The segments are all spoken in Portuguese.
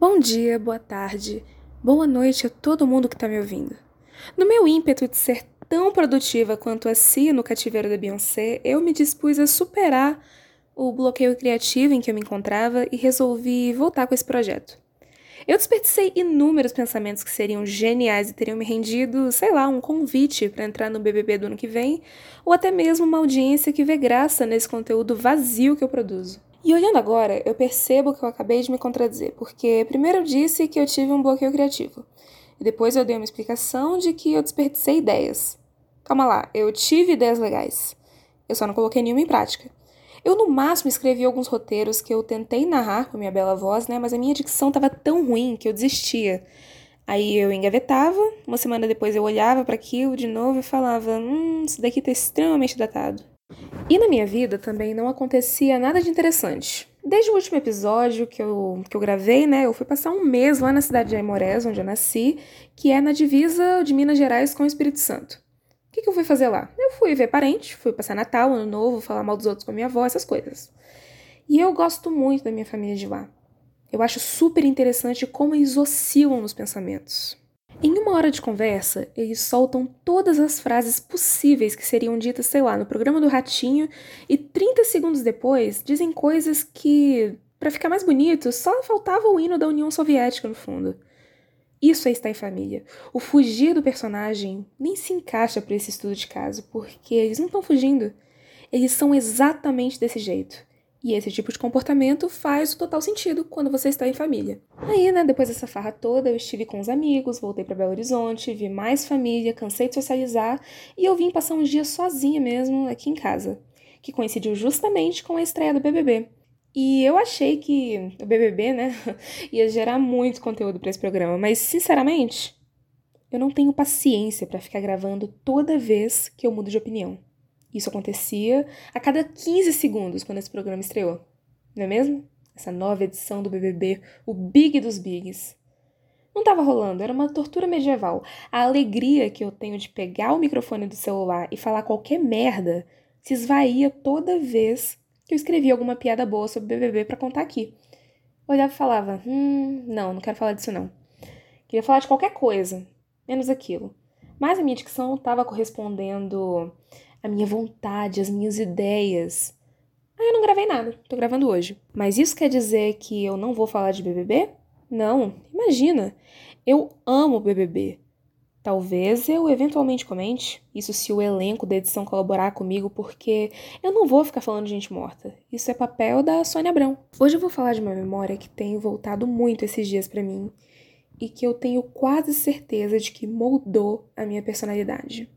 Bom dia, boa tarde, boa noite a todo mundo que está me ouvindo. No meu ímpeto de ser tão produtiva quanto a Cia no cativeiro da Beyoncé, eu me dispus a superar o bloqueio criativo em que eu me encontrava e resolvi voltar com esse projeto. Eu desperdicei inúmeros pensamentos que seriam geniais e teriam me rendido, sei lá, um convite para entrar no BBB do ano que vem, ou até mesmo uma audiência que vê graça nesse conteúdo vazio que eu produzo. E olhando agora, eu percebo que eu acabei de me contradizer, porque primeiro eu disse que eu tive um bloqueio criativo, e depois eu dei uma explicação de que eu desperdicei ideias. Calma lá, eu tive ideias legais. Eu só não coloquei nenhuma em prática. Eu, no máximo, escrevi alguns roteiros que eu tentei narrar com minha bela voz, né? Mas a minha dicção estava tão ruim que eu desistia. Aí eu engavetava, uma semana depois eu olhava para aquilo de novo e falava: Hum, isso daqui tá extremamente datado. E na minha vida também não acontecia nada de interessante. Desde o último episódio que eu, que eu gravei, né, eu fui passar um mês lá na cidade de Aimorés, onde eu nasci, que é na divisa de Minas Gerais com o Espírito Santo. O que, que eu fui fazer lá? Eu fui ver parente, fui passar Natal, Ano Novo, falar mal dos outros com a minha avó, essas coisas. E eu gosto muito da minha família de lá. Eu acho super interessante como eles oscilam nos pensamentos. Em uma hora de conversa, eles soltam todas as frases possíveis que seriam ditas, sei lá, no programa do Ratinho, e 30 segundos depois dizem coisas que, para ficar mais bonito, só faltava o hino da União Soviética no fundo. Isso é estar em família. O fugir do personagem nem se encaixa para esse estudo de caso, porque eles não estão fugindo. Eles são exatamente desse jeito. E esse tipo de comportamento faz total sentido quando você está em família. Aí, né, depois dessa farra toda, eu estive com os amigos, voltei para Belo Horizonte, vi mais família, cansei de socializar e eu vim passar uns dias sozinha mesmo aqui em casa, que coincidiu justamente com a estreia do BBB. E eu achei que o BBB, né, ia gerar muito conteúdo para esse programa, mas sinceramente, eu não tenho paciência para ficar gravando toda vez que eu mudo de opinião. Isso acontecia a cada 15 segundos quando esse programa estreou, não é mesmo? Essa nova edição do BBB, o Big dos Bigs. Não estava rolando, era uma tortura medieval. A alegria que eu tenho de pegar o microfone do celular e falar qualquer merda se esvaía toda vez que eu escrevia alguma piada boa sobre BBB para contar aqui. Eu olhava e falava: Hum, não, não quero falar disso não. Queria falar de qualquer coisa, menos aquilo. Mas a minha dicção estava correspondendo a minha vontade, as minhas ideias. Aí eu não gravei nada, tô gravando hoje. Mas isso quer dizer que eu não vou falar de BBB? Não, imagina. Eu amo BBB. Talvez eu eventualmente comente, isso se o elenco da edição colaborar comigo, porque eu não vou ficar falando de gente morta. Isso é papel da Sônia Abrão. Hoje eu vou falar de uma memória que tem voltado muito esses dias para mim e que eu tenho quase certeza de que moldou a minha personalidade.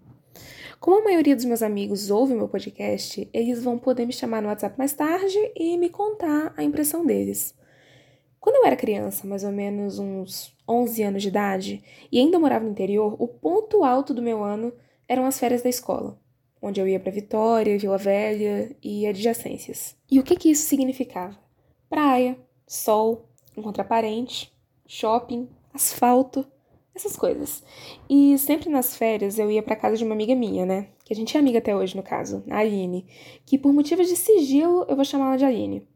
Como a maioria dos meus amigos ouve meu podcast, eles vão poder me chamar no WhatsApp mais tarde e me contar a impressão deles. Quando eu era criança, mais ou menos uns 11 anos de idade, e ainda morava no interior, o ponto alto do meu ano eram as férias da escola, onde eu ia para Vitória, Vila Velha e adjacências. E o que que isso significava? Praia, sol, encontrar parente, shopping, asfalto essas coisas. E sempre nas férias eu ia para casa de uma amiga minha, né? Que a gente é amiga até hoje, no caso, a Aline. Que por motivos de sigilo eu vou chamá-la de Aline.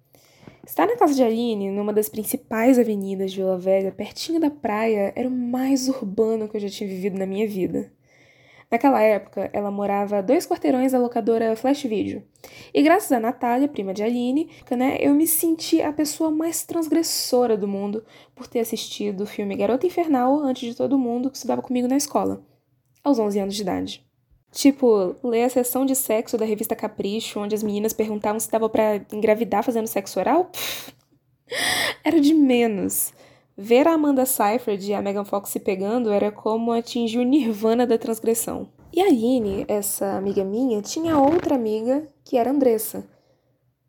Estar na casa de Aline, numa das principais avenidas de Vila Velha, pertinho da praia, era o mais urbano que eu já tinha vivido na minha vida. Naquela época, ela morava dois quarteirões da locadora Flash Video. E graças a Natália, prima de Aline, né, eu me senti a pessoa mais transgressora do mundo por ter assistido o filme Garota Infernal antes de todo mundo que estudava comigo na escola, aos 11 anos de idade. Tipo, ler a sessão de sexo da revista Capricho, onde as meninas perguntavam se dava para engravidar fazendo sexo oral, Pff, era de menos. Ver a Amanda Seyfried e a Megan Fox se pegando era como atingir o nirvana da transgressão. E a Aline, essa amiga minha, tinha outra amiga que era Andressa.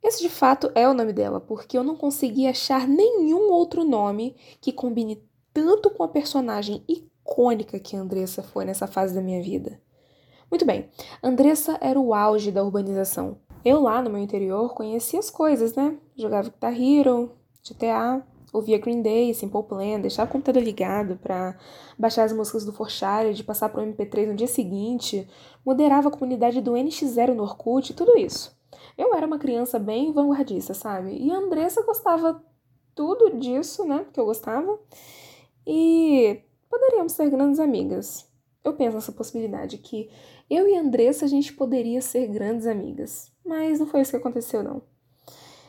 Esse de fato é o nome dela, porque eu não consegui achar nenhum outro nome que combine tanto com a personagem icônica que a Andressa foi nessa fase da minha vida. Muito bem, Andressa era o auge da urbanização. Eu lá no meu interior conhecia as coisas, né? Jogava Guitar Hero, GTA, ouvia Green Day, Simple Plan, deixava o computador ligado para baixar as músicas do de passar para o MP3 no dia seguinte, moderava a comunidade do NX0 no Orkut, tudo isso. Eu era uma criança bem vanguardista, sabe? E a Andressa gostava tudo disso, né, que eu gostava. E poderíamos ser grandes amigas. Eu penso nessa possibilidade que eu e a Andressa a gente poderia ser grandes amigas, mas não foi isso que aconteceu não.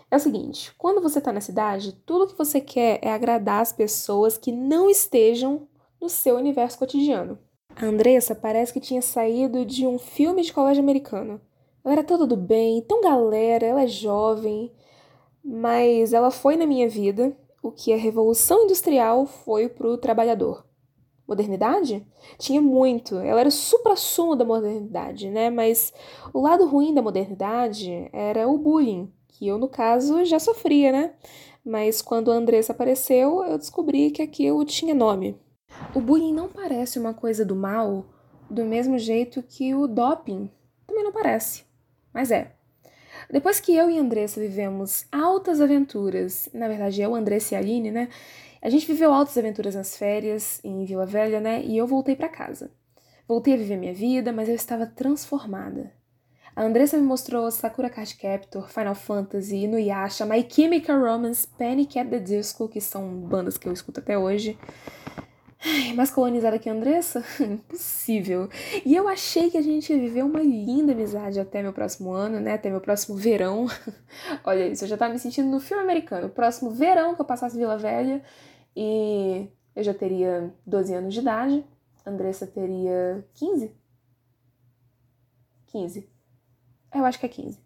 É o seguinte, quando você tá na cidade, tudo que você quer é agradar as pessoas que não estejam no seu universo cotidiano. A Andressa parece que tinha saído de um filme de colégio americano. Ela era toda do bem, tão galera, ela é jovem, mas ela foi na minha vida o que a Revolução Industrial foi pro trabalhador. Modernidade? Tinha muito. Ela era o supra-sumo da modernidade, né? Mas o lado ruim da modernidade era o bullying, que eu, no caso, já sofria, né? Mas quando a Andressa apareceu, eu descobri que aquilo tinha nome. O bullying não parece uma coisa do mal, do mesmo jeito que o doping também não parece. Mas é. Depois que eu e a Andressa vivemos altas aventuras, na verdade eu, Andressa e a Aline, né? A gente viveu altas aventuras nas férias em Vila Velha, né? E eu voltei para casa. Voltei a viver minha vida, mas eu estava transformada. A Andressa me mostrou Sakura Card Captor, Final Fantasy, Inuyasha, My Chemical Romance, Panic at the Disco, que são bandas que eu escuto até hoje. Ai, mais colonizada que a Andressa? Impossível. E eu achei que a gente ia viver uma linda amizade até meu próximo ano, né? Até meu próximo verão. Olha isso, eu já tava me sentindo no filme americano. O próximo verão que eu passasse Vila Velha e eu já teria 12 anos de idade. Andressa teria 15? 15. Eu acho que é 15.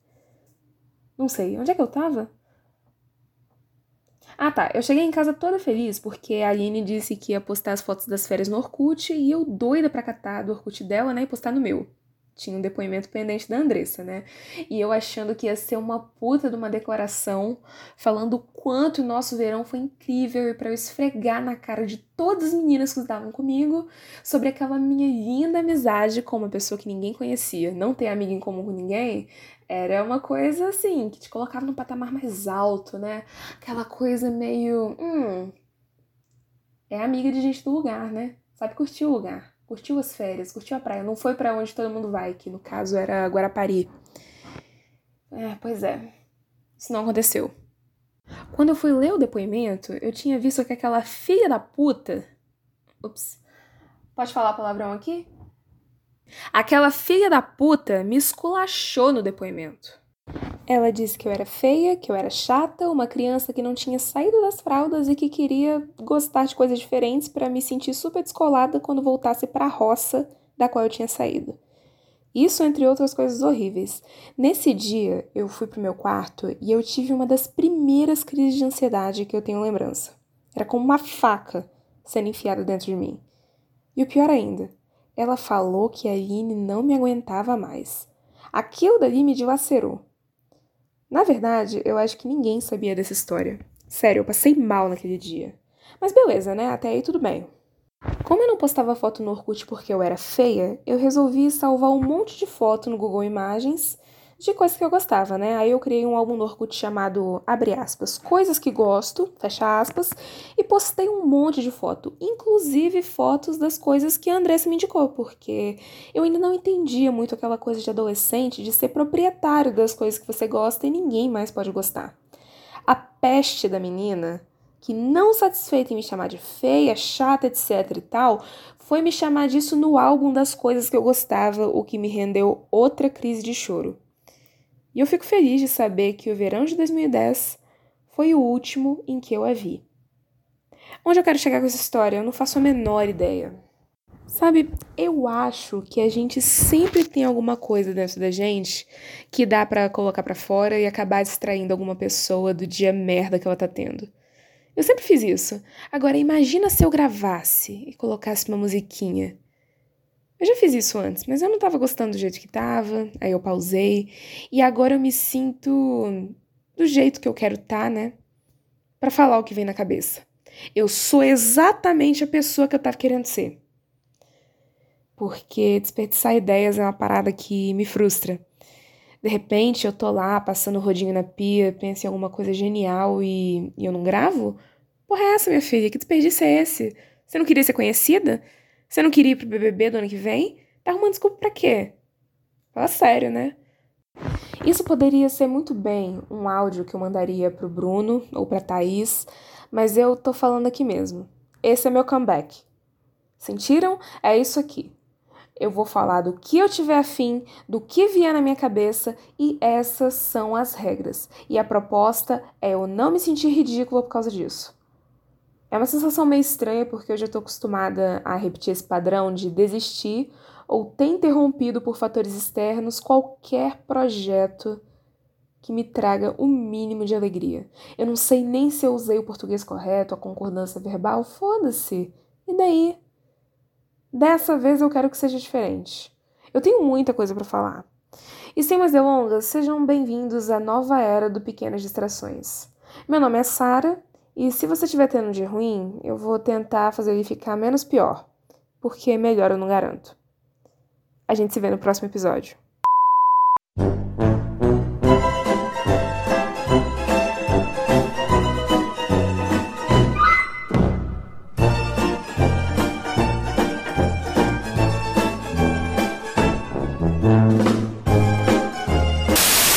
Não sei. Onde é que eu tava? Ah, tá. Eu cheguei em casa toda feliz porque a Aline disse que ia postar as fotos das férias no Orkut e eu doida pra catar do Orkut dela, né, e postar no meu. Tinha um depoimento pendente da Andressa, né? E eu achando que ia ser uma puta de uma declaração falando o quanto o nosso verão foi incrível e para eu esfregar na cara de todas as meninas que estavam comigo sobre aquela minha linda amizade com uma pessoa que ninguém conhecia. Não ter amiga em comum com ninguém era uma coisa assim, que te colocava num patamar mais alto, né? Aquela coisa meio. Hum. É amiga de gente do lugar, né? Sabe curtir o lugar, curtiu as férias, curtiu a praia. Não foi para onde todo mundo vai, que no caso era Guarapari. É, pois é. Isso não aconteceu. Quando eu fui ler o depoimento, eu tinha visto que aquela filha da puta. Ups. Pode falar palavrão aqui? Aquela filha da puta me esculachou no depoimento. Ela disse que eu era feia, que eu era chata, uma criança que não tinha saído das fraldas e que queria gostar de coisas diferentes para me sentir super descolada quando voltasse para a roça da qual eu tinha saído. Isso entre outras coisas horríveis. Nesse dia, eu fui pro meu quarto e eu tive uma das primeiras crises de ansiedade que eu tenho lembrança. Era como uma faca sendo enfiada dentro de mim. E o pior ainda, ela falou que a Aline não me aguentava mais. Aquilo dali me dilacerou. Na verdade, eu acho que ninguém sabia dessa história. Sério, eu passei mal naquele dia. Mas beleza, né? Até aí tudo bem. Como eu não postava foto no Orkut porque eu era feia, eu resolvi salvar um monte de foto no Google Imagens de coisas que eu gostava, né? Aí eu criei um álbum no Orkut chamado, abre aspas, Coisas que Gosto, fecha aspas, e postei um monte de foto, inclusive fotos das coisas que a Andressa me indicou, porque eu ainda não entendia muito aquela coisa de adolescente de ser proprietário das coisas que você gosta e ninguém mais pode gostar. A peste da menina, que não satisfeita em me chamar de feia, chata, etc e tal, foi me chamar disso no álbum das coisas que eu gostava, o que me rendeu outra crise de choro. E eu fico feliz de saber que o verão de 2010 foi o último em que eu a vi. Onde eu quero chegar com essa história? Eu não faço a menor ideia. Sabe, eu acho que a gente sempre tem alguma coisa dentro da gente que dá para colocar para fora e acabar distraindo alguma pessoa do dia merda que ela tá tendo. Eu sempre fiz isso. Agora imagina se eu gravasse e colocasse uma musiquinha. Eu já fiz isso antes, mas eu não tava gostando do jeito que tava, aí eu pausei, e agora eu me sinto do jeito que eu quero estar, tá, né? Para falar o que vem na cabeça. Eu sou exatamente a pessoa que eu tava querendo ser. Porque desperdiçar ideias é uma parada que me frustra. De repente eu tô lá passando rodinho na pia, penso em alguma coisa genial e, e eu não gravo? Porra, é essa, minha filha? Que desperdício é esse? Você não queria ser conhecida? Você não queria ir pro BBB do ano que vem? Tá arrumando desculpa pra quê? Fala sério, né? Isso poderia ser muito bem um áudio que eu mandaria pro Bruno ou pra Thaís, mas eu tô falando aqui mesmo. Esse é meu comeback. Sentiram? É isso aqui. Eu vou falar do que eu tiver afim, do que vier na minha cabeça e essas são as regras. E a proposta é eu não me sentir ridícula por causa disso. É uma sensação meio estranha porque eu já estou acostumada a repetir esse padrão de desistir ou ter interrompido por fatores externos qualquer projeto que me traga o mínimo de alegria. Eu não sei nem se eu usei o português correto, a concordância verbal, foda-se. E daí? Dessa vez eu quero que seja diferente. Eu tenho muita coisa para falar. E sem mais delongas, sejam bem-vindos à nova era do Pequenas Distrações. Meu nome é Sara e se você estiver tendo um dia ruim, eu vou tentar fazer ele ficar menos pior, porque melhor eu não garanto. A gente se vê no próximo episódio.